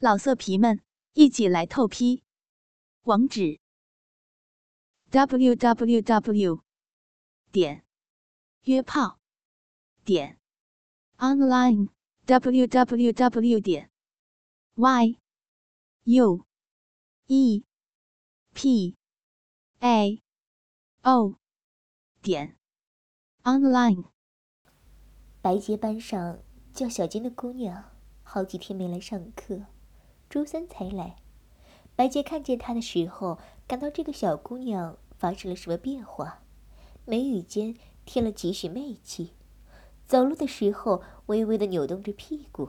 老色皮们，一起来透批！网址：w w w 点约炮点 online w w w 点 y u e p a o 点 online。白洁班上叫小金的姑娘，好几天没来上课。周三才来，白洁看见她的时候，感到这个小姑娘发生了什么变化，眉宇间添了几许媚气，走路的时候微微的扭动着屁股。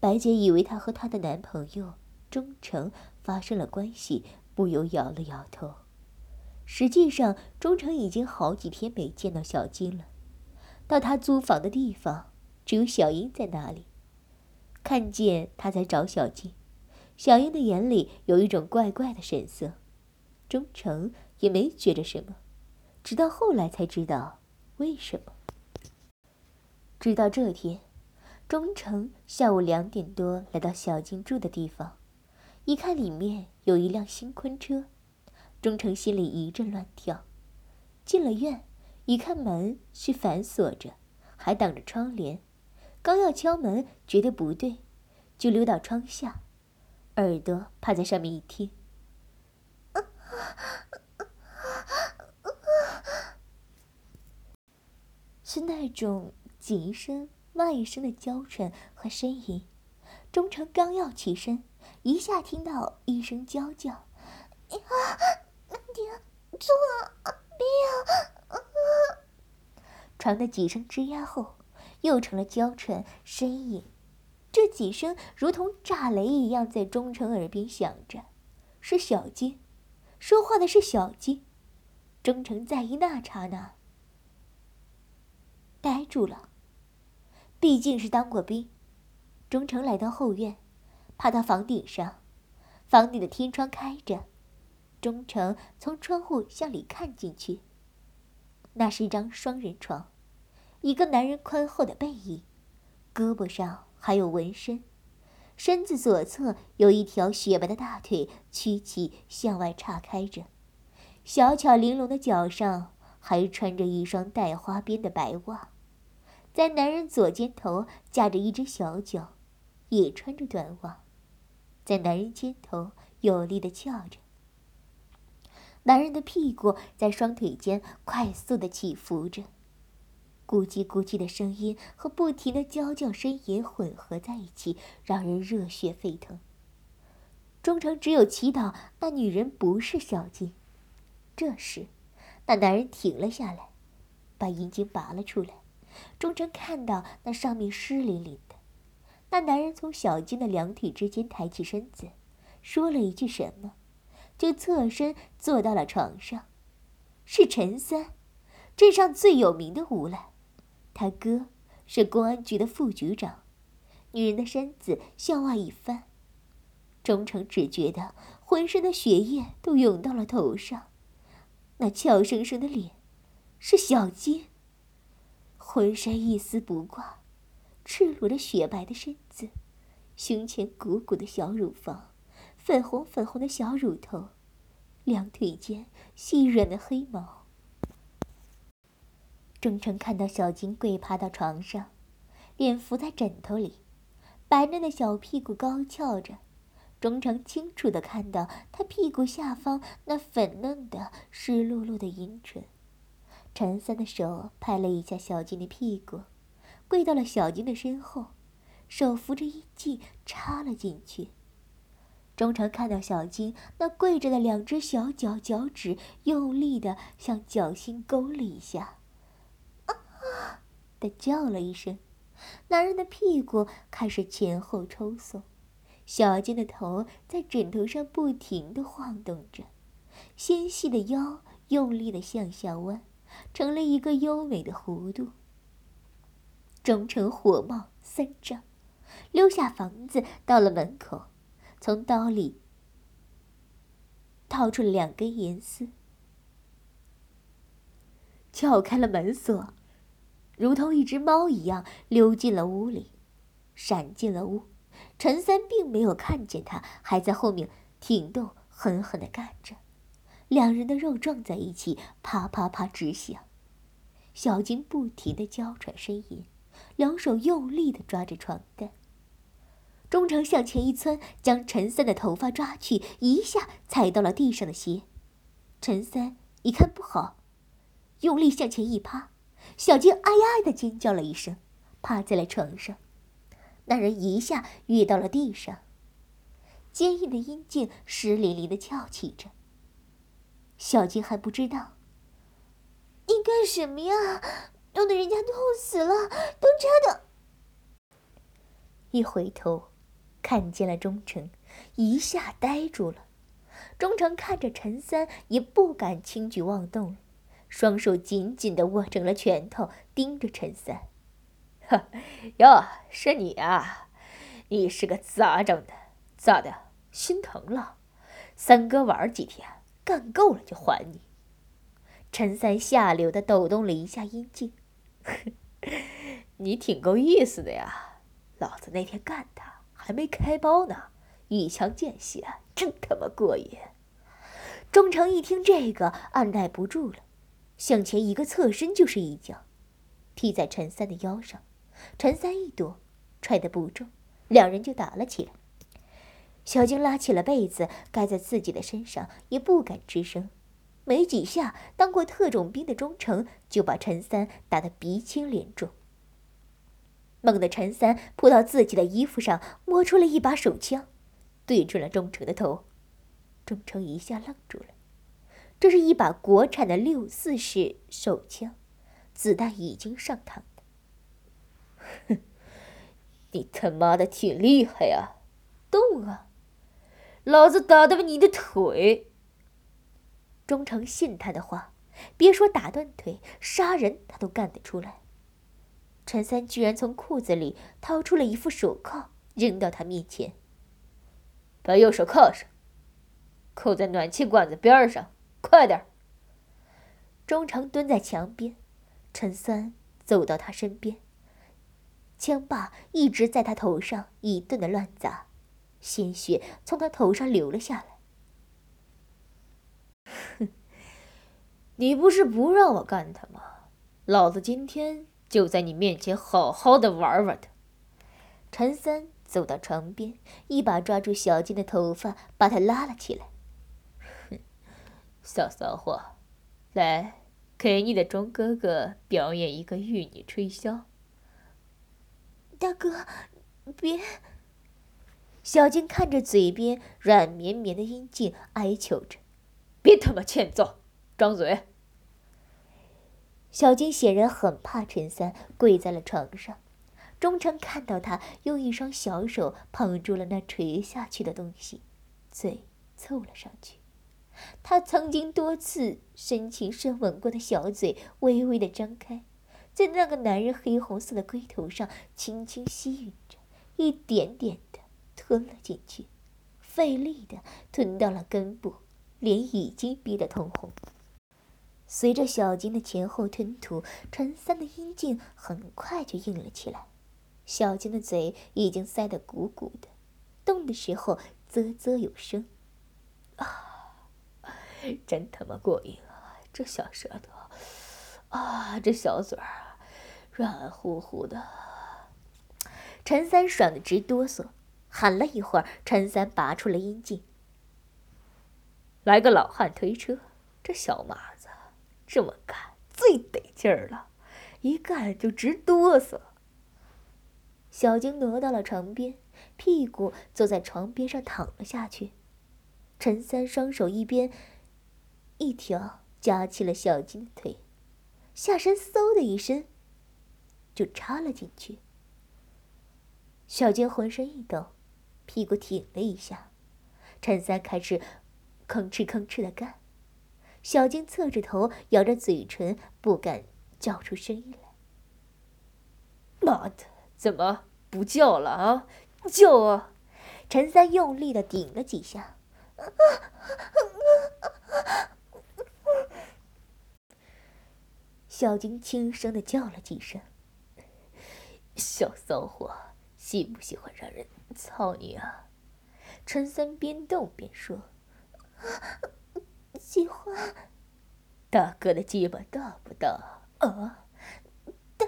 白洁以为她和她的男朋友忠诚发生了关系，不由摇了摇头。实际上，忠诚已经好几天没见到小金了。到他租房的地方，只有小英在那里。看见他在找小静，小英的眼里有一种怪怪的神色。忠诚也没觉着什么，直到后来才知道为什么。直到这天，忠诚下午两点多来到小静住的地方，一看里面有一辆新婚车，忠诚心里一阵乱跳。进了院，一看门是反锁着，还挡着窗帘。刚要敲门，觉得不对，就溜到窗下，耳朵趴在上面一听，是那种极声、外声的娇喘和呻吟。忠诚刚要起身，一下听到一声娇叫：“呀，爹，做别！”传的几声吱呀后。又成了娇嗔呻吟，这几声如同炸雷一样在忠诚耳边响着。是小金，说话的是小金。忠诚在一那刹那呆住了。毕竟是当过兵，忠诚来到后院，爬到房顶上，房顶的天窗开着，忠诚从窗户向里看进去，那是一张双人床。一个男人宽厚的背影，胳膊上还有纹身，身子左侧有一条雪白的大腿曲起向外岔开着，小巧玲珑的脚上还穿着一双带花边的白袜，在男人左肩头架着一只小脚，也穿着短袜，在男人肩头有力的翘着，男人的屁股在双腿间快速的起伏着。咕叽咕叽的声音和不停的娇叫呻吟混合在一起，让人热血沸腾。忠诚只有祈祷那女人不是小金。这时，那男人停了下来，把阴茎拔了出来。忠诚看到那上面湿淋淋的。那男人从小金的两腿之间抬起身子，说了一句什么，就侧身坐到了床上。是陈三，镇上最有名的无赖。他哥是公安局的副局长，女人的身子向外一翻，忠诚只觉得浑身的血液都涌到了头上。那俏生生的脸，是小金。浑身一丝不挂，赤裸着雪白的身子，胸前鼓鼓的小乳房，粉红粉红的小乳头，两腿间细软的黑毛。忠诚看到小金跪趴到床上，脸伏在枕头里，白嫩的小屁股高翘着。忠诚清楚的看到他屁股下方那粉嫩的、湿漉漉的阴唇。陈三的手拍了一下小金的屁股，跪到了小金的身后，手扶着衣襟插了进去。忠诚看到小金那跪着的两只小脚脚趾用力的向脚心勾了一下。的叫了一声，男人的屁股开始前后抽送，小金的头在枕头上不停的晃动着，纤细的腰用力的向下弯，成了一个优美的弧度。忠诚火冒三丈，溜下房子，到了门口，从刀里掏出了两根银丝，撬开了门锁。如同一只猫一样溜进了屋里，闪进了屋，陈三并没有看见他，还在后面挺动，狠狠的干着。两人的肉撞在一起，啪啪啪直响。小金不停的娇喘呻吟，两手用力的抓着床单。钟诚向前一窜，将陈三的头发抓去，一下踩到了地上的鞋。陈三一看不好，用力向前一趴，小静哎呀的尖叫了一声，趴在了床上。那人一下跃到了地上，坚硬的阴茎湿淋淋的翘起着。小静还不知道，你干什么呀？弄得人家痛死了，都扎的。一回头，看见了忠诚，一下呆住了。忠诚看着陈三，也不敢轻举妄动，双手紧紧的握成了拳头，盯着陈三。哈，哟，是你啊！你是个咋整的？咋的？心疼了？三哥玩几天，干够了就还你。陈三下流的抖动了一下阴茎，你挺够意思的呀！老子那天干他还没开包呢，一枪见血，真他妈过瘾。钟诚一听这个，按耐不住了，向前一个侧身就是一脚，踢在陈三的腰上。陈三一躲，踹得不中，两人就打了起来。小晶拉起了被子盖在自己的身上，也不敢吱声。没几下，当过特种兵的忠诚就把陈三打得鼻青脸肿。猛地，陈三扑到自己的衣服上，摸出了一把手枪，对准了忠诚的头。忠诚一下愣住了，这是一把国产的六四式手枪，子弹已经上膛。哼，你他妈的挺厉害呀！动啊，老子打断你的腿！忠诚信他的话，别说打断腿，杀人他都干得出来。陈三居然从裤子里掏出了一副手铐，扔到他面前。把右手铐上，扣在暖气管子边上，快点！忠诚蹲在墙边，陈三走到他身边。枪把一直在他头上一顿的乱砸，鲜血从他头上流了下来。哼，你不是不让我干他吗？老子今天就在你面前好好的玩玩他。陈三走到床边，一把抓住小金的头发，把他拉了起来。小骚货，来，给你的钟哥哥表演一个玉女吹箫。大哥，别！小金看着嘴边软绵绵的阴茎，哀求着：“别他妈欠揍，张嘴！”小金显然很怕陈三，跪在了床上。忠诚看到他用一双小手捧住了那垂下去的东西，嘴凑了上去。他曾经多次深情深吻过的小嘴微微的张开。在那个男人黑红色的龟头上轻轻吸吮着，一点点的吞了进去，费力的吞到了根部，脸已经憋得通红。随着小金的前后吞吐，陈三的阴茎很快就硬了起来，小金的嘴已经塞得鼓鼓的，动的时候啧啧有声。啊，真他妈过瘾啊！这小舌头，啊，这小嘴儿。软乎乎的，陈三爽的直哆嗦，喊了一会儿，陈三拔出了阴茎。来个老汉推车，这小马子这么干最得劲儿了，一干就直哆嗦。小晶挪到了床边，屁股坐在床边上躺了下去。陈三双手一边一条夹起了小金的腿，下身嗖的一声。就插了进去。小金浑身一抖，屁股挺了一下。陈三开始吭哧吭哧的干，小金侧着头，咬着嘴唇，不敢叫出声音来。妈的，怎么不叫了啊？叫啊！陈三用力的顶了几下。小金轻声的叫了几声。小骚货，喜不喜欢让人操你啊？陈三边动边说：“喜欢。”大哥的鸡巴大不大啊？大。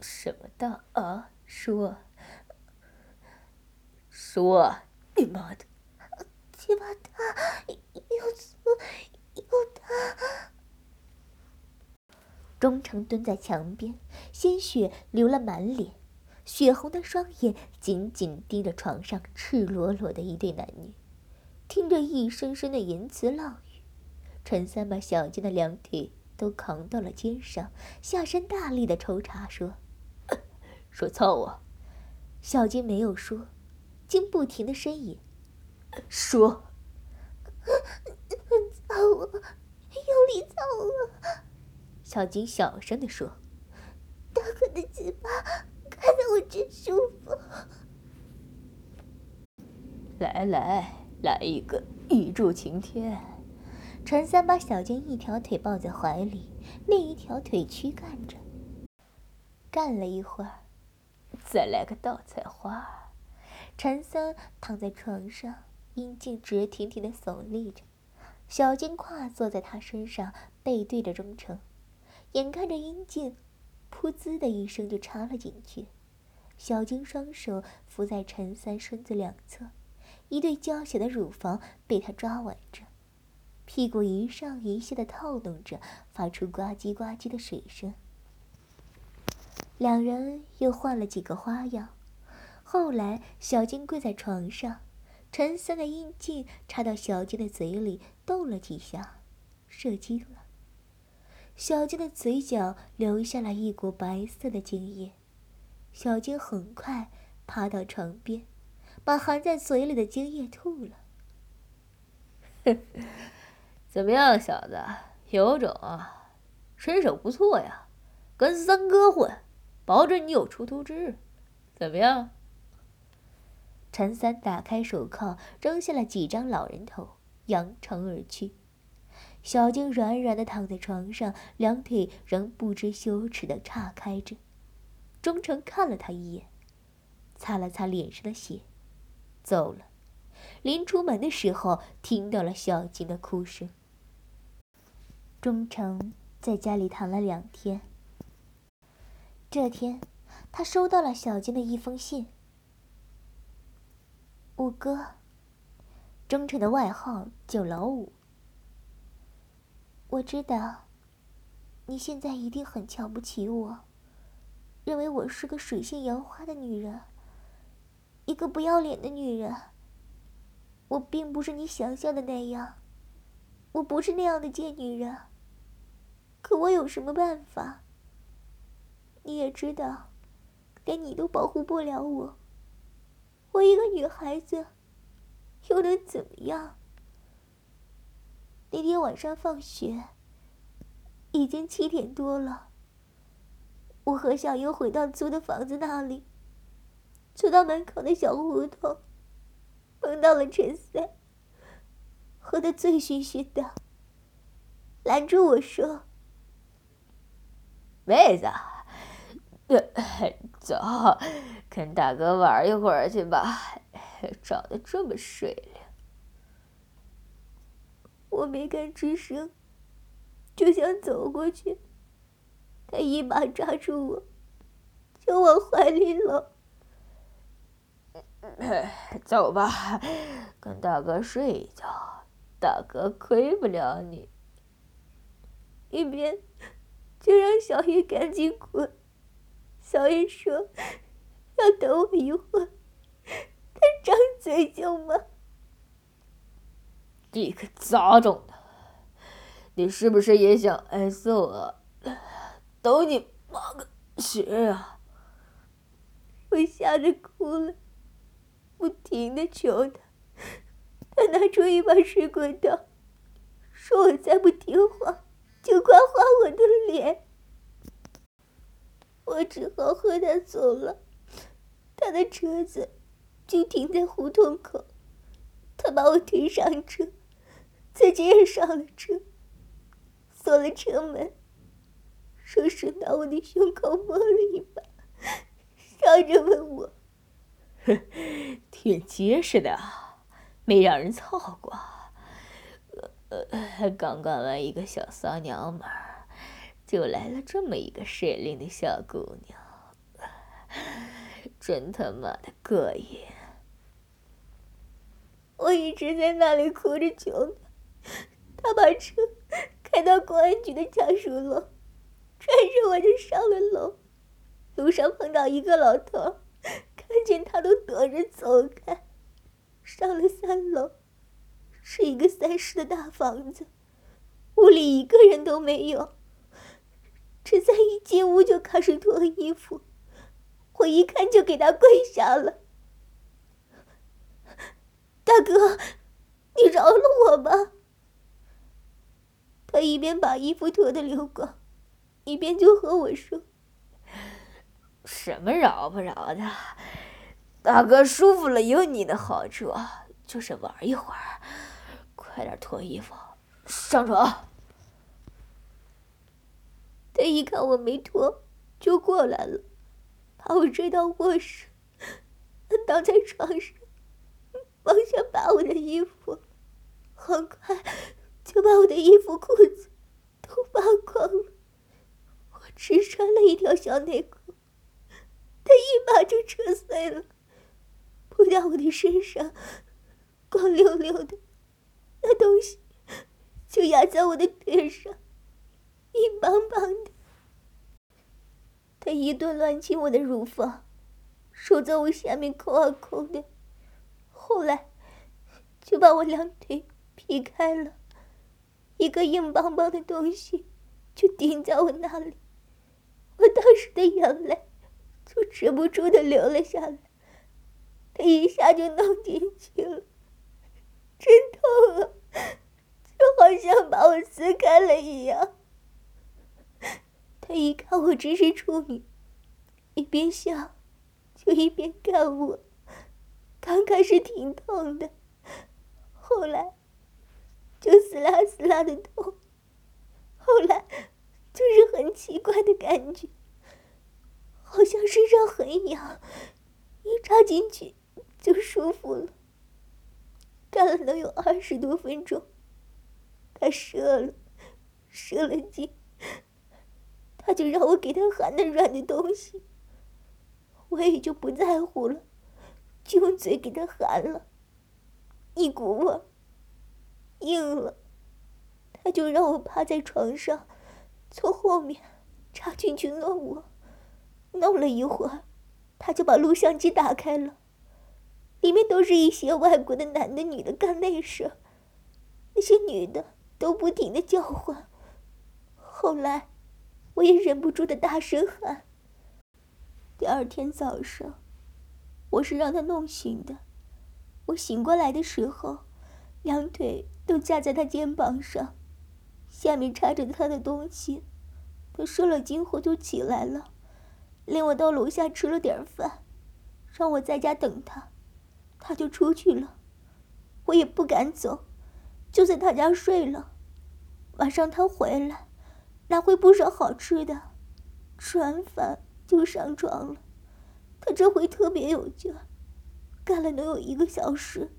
什么大啊？说。说，你妈的！鸡巴大，又粗又大。忠诚蹲在墙边，鲜血流了满脸，血红的双眼紧紧盯着床上赤裸裸的一对男女，听着一声声的言辞浪语。陈三把小金的两腿都扛到了肩上，下身大力的抽插，说：“ 说操我。”小金没有说，竟不停的呻吟：“说，操我，用力操我。”小金小声地说：“大哥的鸡巴看得我真舒服。”来来来一个一柱擎天！陈三把小金一条腿抱在怀里，另一条腿躯干着。干了一会儿，再来个倒菜花。陈三躺在床上，阴茎直挺挺的耸立着，小金跨坐在他身上，背对着忠诚。眼看着阴茎，噗呲的一声就插了进去。小金双手扶在陈三身子两侧，一对娇小的乳房被他抓挽着，屁股一上一下的套动着，发出呱唧呱唧的水声。两人又换了几个花样。后来，小金跪在床上，陈三的阴茎插到小金的嘴里，动了几下，射精了。小金的嘴角流下了一股白色的精液，小金很快爬到床边，把含在嘴里的精液吐了。怎么样，小子，有种啊，身手不错呀，跟三哥混，保准你有出头之日。怎么样？陈三打开手铐，扔下了几张老人头，扬长而去。小静软软的躺在床上，两腿仍不知羞耻的岔开着。忠诚看了他一眼，擦了擦脸上的血，走了。临出门的时候，听到了小金的哭声。忠诚在家里躺了两天。这天，他收到了小金的一封信。五哥，忠诚的外号叫老五。我知道，你现在一定很瞧不起我，认为我是个水性杨花的女人，一个不要脸的女人。我并不是你想象的那样，我不是那样的贱女人。可我有什么办法？你也知道，连你都保护不了我。我一个女孩子，又能怎么样？那天晚上放学，已经七点多了。我和小优回到租的房子那里，走到门口的小胡同，碰到了陈三，喝得醉醺醺的，拦住我说：“妹子，走，跟大哥玩一会儿去吧，长得这么水灵。”我没敢吱声，就想走过去。他一把抓住我，就往怀里搂。走吧，跟大哥睡一觉，大哥亏不了你。一边就让小玉赶紧滚。小玉说要等我一会儿，他张嘴就骂。你个杂种的，你是不是也想挨揍啊？都你妈个血啊！我吓得哭了，不停的求他。他拿出一把水果刀，说我再不听话，就刮花我的脸。我只好和他走了。他的车子就停在胡同口，他把我推上车。自己也上了车，锁了车门，顺手拿我的胸口摸了一把，笑着问我：“挺结实的，没让人操过。呃，刚干完一个小骚娘们儿，就来了这么一个水灵的小姑娘，真他妈的过瘾。”我一直在那里哭着求他，他把车开到公安局的家属楼，拽着我就上了楼。路上碰到一个老头，看见他都躲着走开。上了三楼，是一个三室的大房子，屋里一个人都没有。这才一进屋就开始脱衣服，我一看就给他跪下了。大哥，你饶了我吧！他一边把衣服脱得流光，一边就和我说。什么饶不饶的，大哥舒服了有你的好处，就是玩一会儿。快点脱衣服，上床。他一看我没脱，就过来了，把我追到卧室，倒在床上，往下扒我的衣服，很快他把我的衣服裤子都扒光了。我只穿了一条小内裤。他一把就扯碎了，扑到我的身上，光溜溜的，那东西就压在我的腿上，硬邦邦的。他一顿乱亲我的乳房，手在我下面抠啊抠的，后来就把我两腿劈开了，一个硬邦邦的东西就顶在我那里，我当时的眼泪。就止不住的流了下来，他一下就弄进去了，真痛啊，就好像把我撕开了一样。他一看我只是处女，一边笑，就一边干我。刚开始挺痛的，后来就撕拉撕拉的痛，后来就是很奇怪的感觉。好像身上很痒，一插进去就舒服了。干了能有二十多分钟，他射了，射了精，他就让我给他含那软的东西，我也就不在乎了，就用嘴给他含了，一股味，硬了，他就让我趴在床上，从后面插进去弄我。弄了一会儿，他就把录像机打开了，里面都是一些外国的男的、女的干那事，那些女的都不停的叫唤。后来，我也忍不住的大声喊。第二天早上，我是让他弄醒的。我醒过来的时候，两腿都架在他肩膀上，下面插着他的东西。他受了惊后就起来了。领我到楼下吃了点饭，让我在家等他，他就出去了。我也不敢走，就在他家睡了。晚上他回来，拿回不少好吃的，吃完饭就上床了。他这回特别有劲，干了能有一个小时，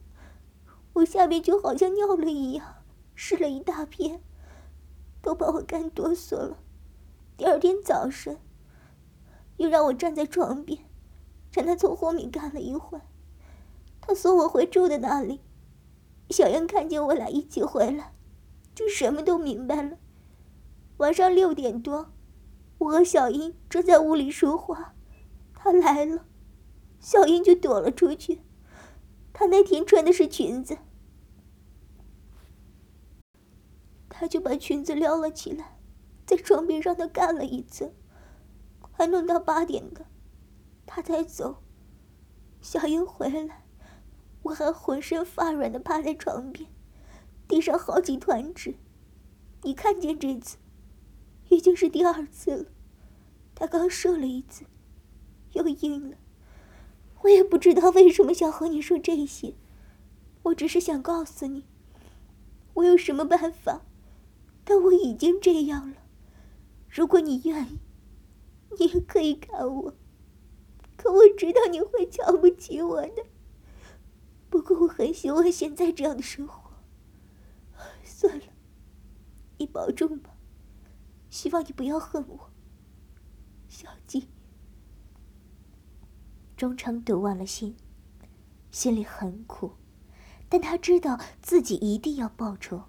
我下面就好像尿了一样，湿了一大片，都把我干哆嗦了。第二天早晨。又让我站在床边，让他从后面干了一会。他送我回住的那里，小燕看见我俩一起回来，就什么都明白了。晚上六点多，我和小英正在屋里说话，他来了，小英就躲了出去。她那天穿的是裙子，他就把裙子撩了起来，在床边让他干了一次。还弄到八点的，他才走。小英回来，我还浑身发软的趴在床边，地上好几团纸。你看见这次，已经是第二次了。他刚射了一次，又硬了。我也不知道为什么想和你说这些，我只是想告诉你，我有什么办法，但我已经这样了。如果你愿意。你也可以看我，可我知道你会瞧不起我的。不过我很喜欢现在这样的生活。算了，你保重吧。希望你不要恨我，小静。钟诚读完了信，心里很苦，但他知道自己一定要报仇，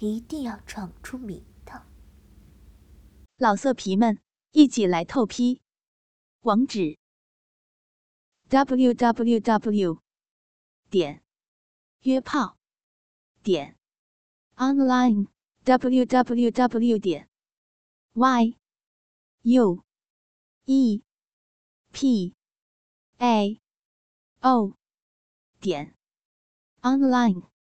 一定要闯出名堂。老色皮们，一起来透批！网址：w w w. 点约炮点 online w w w. 点 y u e p a. O. 点。Online。